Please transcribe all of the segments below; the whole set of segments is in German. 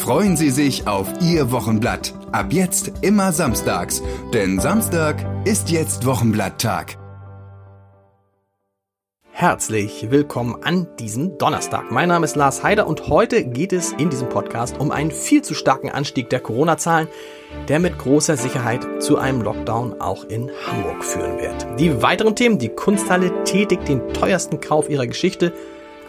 Freuen Sie sich auf Ihr Wochenblatt. Ab jetzt immer samstags, denn Samstag ist jetzt Wochenblatttag. Herzlich willkommen an diesem Donnerstag. Mein Name ist Lars Heider und heute geht es in diesem Podcast um einen viel zu starken Anstieg der Corona-Zahlen, der mit großer Sicherheit zu einem Lockdown auch in Hamburg führen wird. Die weiteren Themen, die Kunsthalle tätigt den teuersten Kauf ihrer Geschichte,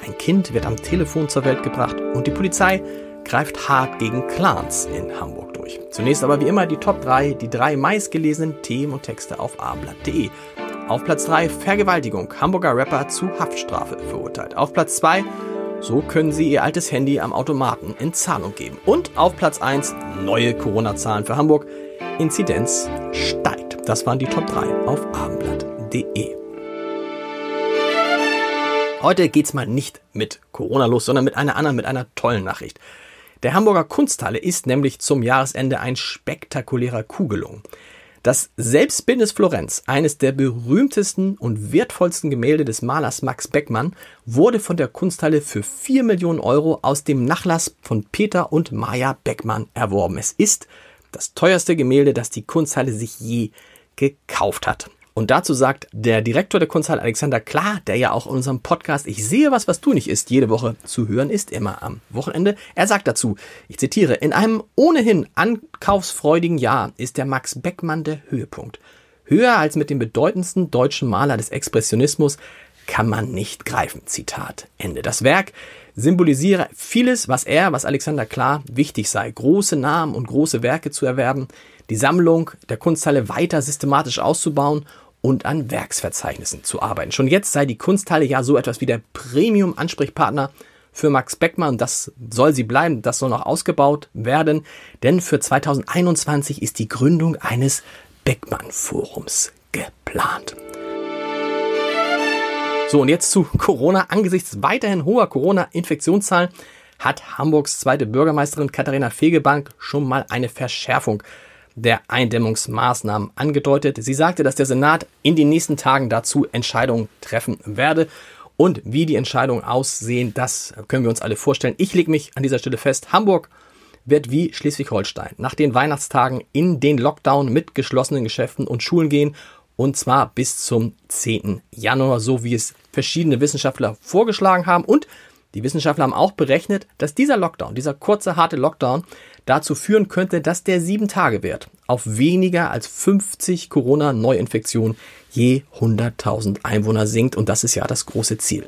ein Kind wird am Telefon zur Welt gebracht und die Polizei greift hart gegen Clans in Hamburg durch. Zunächst aber wie immer die Top 3, die drei meistgelesenen Themen und Texte auf abendblatt.de. Auf Platz 3 Vergewaltigung, Hamburger Rapper zu Haftstrafe verurteilt. Auf Platz 2 so können Sie Ihr altes Handy am Automaten in Zahlung geben. Und auf Platz 1 neue Corona-Zahlen für Hamburg. Inzidenz steigt. Das waren die Top 3 auf abendblatt.de. Heute geht's mal nicht mit Corona los, sondern mit einer anderen, mit einer tollen Nachricht. Der Hamburger Kunsthalle ist nämlich zum Jahresende ein spektakulärer Kugelung. Das Selbstbildnis Florenz, eines der berühmtesten und wertvollsten Gemälde des Malers Max Beckmann, wurde von der Kunsthalle für 4 Millionen Euro aus dem Nachlass von Peter und Maja Beckmann erworben. Es ist das teuerste Gemälde, das die Kunsthalle sich je gekauft hat. Und dazu sagt der Direktor der Kunsthalle Alexander Klar, der ja auch in unserem Podcast Ich sehe was, was du nicht ist, jede Woche zu hören ist, immer am Wochenende. Er sagt dazu, ich zitiere, in einem ohnehin ankaufsfreudigen Jahr ist der Max Beckmann der Höhepunkt. Höher als mit dem bedeutendsten deutschen Maler des Expressionismus kann man nicht greifen. Zitat Ende. Das Werk symbolisiere vieles, was er, was Alexander Klar wichtig sei. Große Namen und große Werke zu erwerben, die Sammlung der Kunsthalle weiter systematisch auszubauen und an Werksverzeichnissen zu arbeiten. Schon jetzt sei die Kunsthalle ja so etwas wie der Premium-Ansprechpartner für Max Beckmann. Das soll sie bleiben. Das soll noch ausgebaut werden. Denn für 2021 ist die Gründung eines Beckmann-Forums geplant. So, und jetzt zu Corona. Angesichts weiterhin hoher Corona-Infektionszahlen hat Hamburgs zweite Bürgermeisterin Katharina Fegebank schon mal eine Verschärfung der Eindämmungsmaßnahmen angedeutet. Sie sagte, dass der Senat in den nächsten Tagen dazu Entscheidungen treffen werde. Und wie die Entscheidungen aussehen, das können wir uns alle vorstellen. Ich lege mich an dieser Stelle fest, Hamburg wird wie Schleswig-Holstein nach den Weihnachtstagen in den Lockdown mit geschlossenen Geschäften und Schulen gehen. Und zwar bis zum 10. Januar, so wie es verschiedene Wissenschaftler vorgeschlagen haben. Und die Wissenschaftler haben auch berechnet, dass dieser Lockdown, dieser kurze, harte Lockdown, dazu führen könnte, dass der 7-Tage-Wert auf weniger als 50 Corona-Neuinfektionen je 100.000 Einwohner sinkt. Und das ist ja das große Ziel.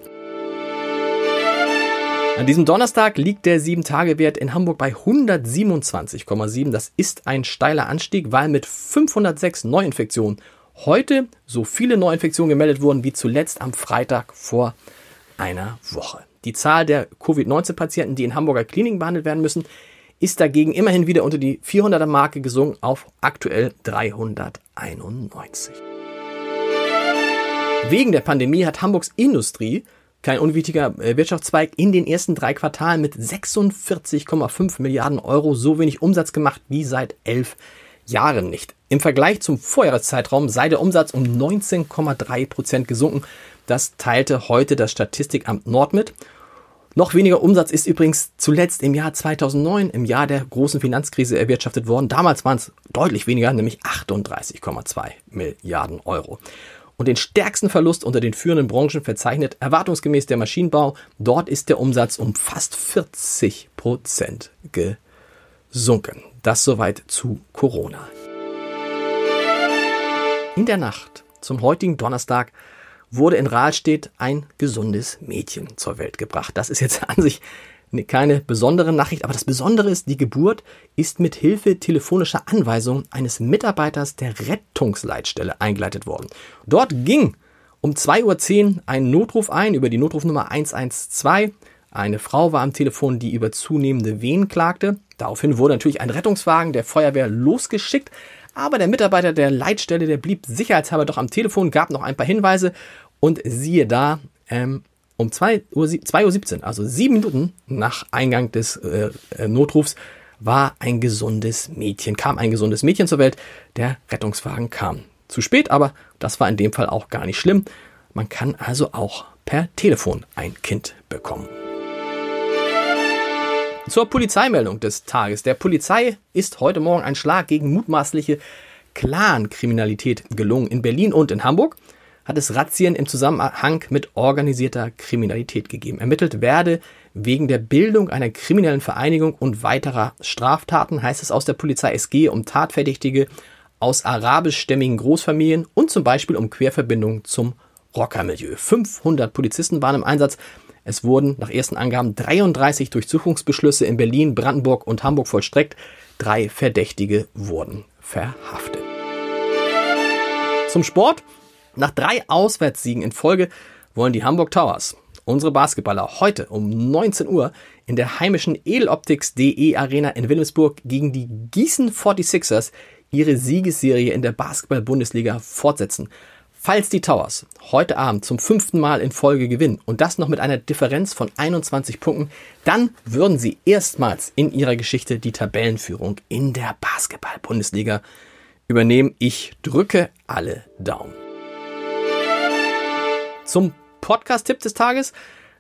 An diesem Donnerstag liegt der 7-Tage-Wert in Hamburg bei 127,7. Das ist ein steiler Anstieg, weil mit 506 Neuinfektionen heute so viele Neuinfektionen gemeldet wurden wie zuletzt am Freitag vor einer Woche. Die Zahl der Covid-19-Patienten, die in Hamburger Kliniken behandelt werden müssen, ist dagegen immerhin wieder unter die 400er Marke gesunken auf aktuell 391. Wegen der Pandemie hat Hamburgs Industrie, kein unwichtiger äh, Wirtschaftszweig, in den ersten drei Quartalen mit 46,5 Milliarden Euro so wenig Umsatz gemacht wie seit elf Jahren nicht. Im Vergleich zum Vorjahreszeitraum sei der Umsatz um 19,3 Prozent gesunken. Das teilte heute das Statistikamt Nord mit. Noch weniger Umsatz ist übrigens zuletzt im Jahr 2009, im Jahr der großen Finanzkrise, erwirtschaftet worden. Damals waren es deutlich weniger, nämlich 38,2 Milliarden Euro. Und den stärksten Verlust unter den führenden Branchen verzeichnet erwartungsgemäß der Maschinenbau. Dort ist der Umsatz um fast 40 Prozent gesunken. Das soweit zu Corona. In der Nacht zum heutigen Donnerstag wurde in Rahlstedt ein gesundes Mädchen zur Welt gebracht. Das ist jetzt an sich keine besondere Nachricht, aber das Besondere ist, die Geburt ist mit Hilfe telefonischer Anweisung eines Mitarbeiters der Rettungsleitstelle eingeleitet worden. Dort ging um 2.10 Uhr ein Notruf ein über die Notrufnummer 112. Eine Frau war am Telefon, die über zunehmende Wehen klagte. Daraufhin wurde natürlich ein Rettungswagen der Feuerwehr losgeschickt, aber der Mitarbeiter der Leitstelle, der blieb sicherheitshalber doch am Telefon, gab noch ein paar Hinweise und siehe da, ähm, um 2.17 Uhr, 2 Uhr, also sieben Minuten nach Eingang des äh, äh, Notrufs, war ein gesundes Mädchen, kam ein gesundes Mädchen zur Welt. Der Rettungswagen kam zu spät, aber das war in dem Fall auch gar nicht schlimm. Man kann also auch per Telefon ein Kind bekommen. Zur Polizeimeldung des Tages. Der Polizei ist heute Morgen ein Schlag gegen mutmaßliche Clan-Kriminalität gelungen. In Berlin und in Hamburg hat es Razzien im Zusammenhang mit organisierter Kriminalität gegeben. Ermittelt werde wegen der Bildung einer kriminellen Vereinigung und weiterer Straftaten, heißt es aus der Polizei. Es gehe um Tatverdächtige aus arabischstämmigen Großfamilien und zum Beispiel um Querverbindungen zum Rockermilieu. 500 Polizisten waren im Einsatz. Es wurden nach ersten Angaben 33 Durchsuchungsbeschlüsse in Berlin, Brandenburg und Hamburg vollstreckt. Drei Verdächtige wurden verhaftet. Zum Sport. Nach drei Auswärtssiegen in Folge wollen die Hamburg Towers, unsere Basketballer, heute um 19 Uhr in der heimischen Edeloptics.de Arena in Wilhelmsburg gegen die Gießen 46ers ihre Siegesserie in der Basketball-Bundesliga fortsetzen. Falls die Towers heute Abend zum fünften Mal in Folge gewinnen und das noch mit einer Differenz von 21 Punkten, dann würden sie erstmals in ihrer Geschichte die Tabellenführung in der Basketball-Bundesliga übernehmen. Ich drücke alle Daumen. Zum Podcast-Tipp des Tages.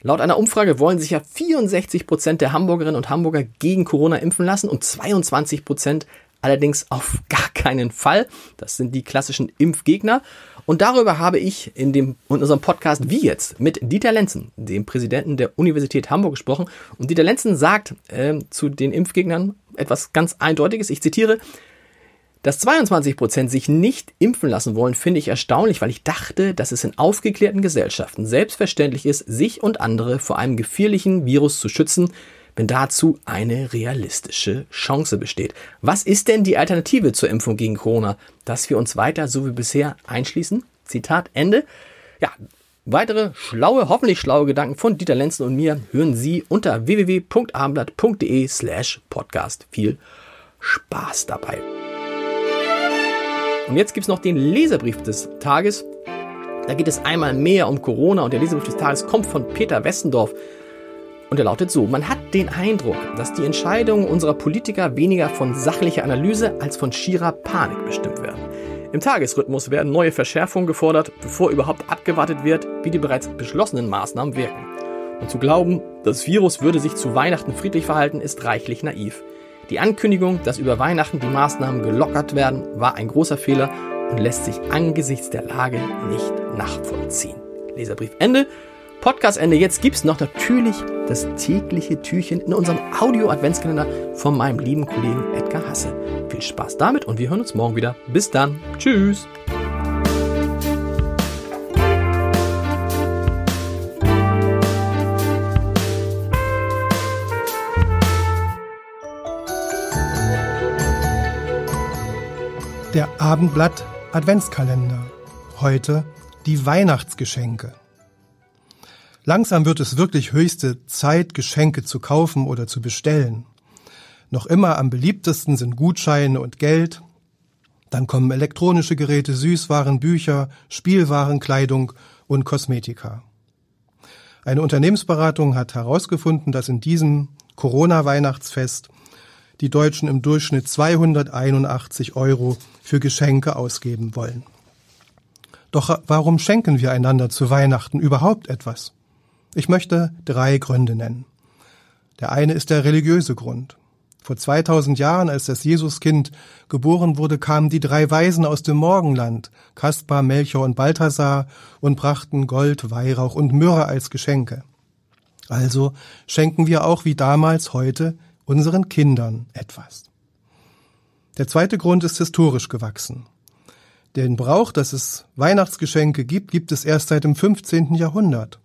Laut einer Umfrage wollen sich ja 64 Prozent der Hamburgerinnen und Hamburger gegen Corona impfen lassen und 22 Prozent allerdings auf gar keinen Fall. Das sind die klassischen Impfgegner. Und darüber habe ich in, dem, in unserem Podcast Wie jetzt mit Dieter Lenzen, dem Präsidenten der Universität Hamburg, gesprochen. Und Dieter Lenzen sagt äh, zu den Impfgegnern etwas ganz Eindeutiges. Ich zitiere, dass 22 Prozent sich nicht impfen lassen wollen, finde ich erstaunlich, weil ich dachte, dass es in aufgeklärten Gesellschaften selbstverständlich ist, sich und andere vor einem gefährlichen Virus zu schützen, wenn dazu eine realistische Chance besteht. Was ist denn die Alternative zur Impfung gegen Corona? Dass wir uns weiter so wie bisher einschließen? Zitat Ende. Ja, weitere schlaue, hoffentlich schlaue Gedanken von Dieter Lenzen und mir hören Sie unter www.abendblatt.de slash podcast. Viel Spaß dabei. Und jetzt gibt es noch den Leserbrief des Tages. Da geht es einmal mehr um Corona und der Leserbrief des Tages kommt von Peter Westendorf. Und er lautet so, man hat den Eindruck, dass die Entscheidungen unserer Politiker weniger von sachlicher Analyse als von schierer Panik bestimmt werden. Im Tagesrhythmus werden neue Verschärfungen gefordert, bevor überhaupt abgewartet wird, wie die bereits beschlossenen Maßnahmen wirken. Und zu glauben, das Virus würde sich zu Weihnachten friedlich verhalten, ist reichlich naiv. Die Ankündigung, dass über Weihnachten die Maßnahmen gelockert werden, war ein großer Fehler und lässt sich angesichts der Lage nicht nachvollziehen. Leserbrief Ende. Podcast Ende. Jetzt gibt's noch natürlich das tägliche Türchen in unserem Audio-Adventskalender von meinem lieben Kollegen Edgar Hasse. Viel Spaß damit und wir hören uns morgen wieder. Bis dann. Tschüss. Der Abendblatt Adventskalender. Heute die Weihnachtsgeschenke. Langsam wird es wirklich höchste Zeit, Geschenke zu kaufen oder zu bestellen. Noch immer am beliebtesten sind Gutscheine und Geld. Dann kommen elektronische Geräte, Süßwaren, Bücher, Spielwaren, Kleidung und Kosmetika. Eine Unternehmensberatung hat herausgefunden, dass in diesem Corona-Weihnachtsfest die Deutschen im Durchschnitt 281 Euro für Geschenke ausgeben wollen. Doch warum schenken wir einander zu Weihnachten überhaupt etwas? Ich möchte drei Gründe nennen. Der eine ist der religiöse Grund. Vor 2000 Jahren, als das Jesuskind geboren wurde, kamen die drei Weisen aus dem Morgenland, Kaspar, Melchior und Balthasar, und brachten Gold, Weihrauch und Myrrhe als Geschenke. Also schenken wir auch wie damals heute unseren Kindern etwas. Der zweite Grund ist historisch gewachsen. Den Brauch, dass es Weihnachtsgeschenke gibt, gibt es erst seit dem 15. Jahrhundert.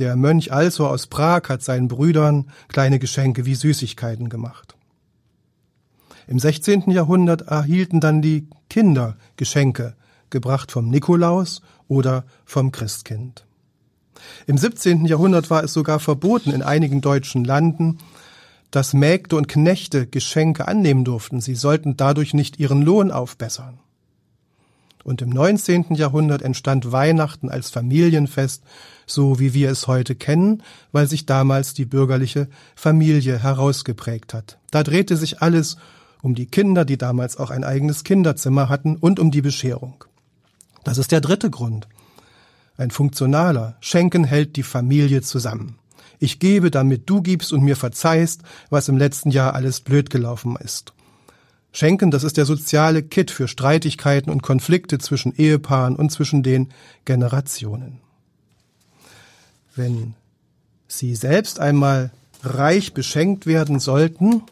Der Mönch Also aus Prag hat seinen Brüdern kleine Geschenke wie Süßigkeiten gemacht. Im 16. Jahrhundert erhielten dann die Kinder Geschenke, gebracht vom Nikolaus oder vom Christkind. Im 17. Jahrhundert war es sogar verboten, in einigen deutschen Landen dass Mägde und Knechte Geschenke annehmen durften. Sie sollten dadurch nicht ihren Lohn aufbessern. Und im 19. Jahrhundert entstand Weihnachten als Familienfest, so wie wir es heute kennen, weil sich damals die bürgerliche Familie herausgeprägt hat. Da drehte sich alles um die Kinder, die damals auch ein eigenes Kinderzimmer hatten, und um die Bescherung. Das ist der dritte Grund. Ein funktionaler. Schenken hält die Familie zusammen. Ich gebe, damit du gibst und mir verzeihst, was im letzten Jahr alles blöd gelaufen ist. Schenken, das ist der soziale Kit für Streitigkeiten und Konflikte zwischen Ehepaaren und zwischen den Generationen. Wenn Sie selbst einmal reich beschenkt werden sollten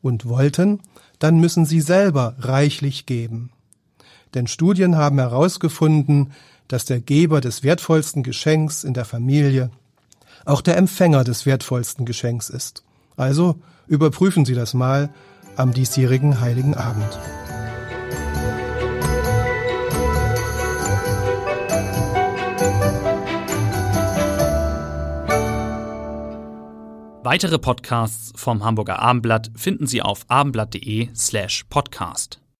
und wollten, dann müssen Sie selber reichlich geben. Denn Studien haben herausgefunden, dass der Geber des wertvollsten Geschenks in der Familie auch der Empfänger des wertvollsten Geschenks ist. Also überprüfen Sie das mal am diesjährigen Heiligen Abend. Weitere Podcasts vom Hamburger Abendblatt finden Sie auf abendblatt.de slash podcast.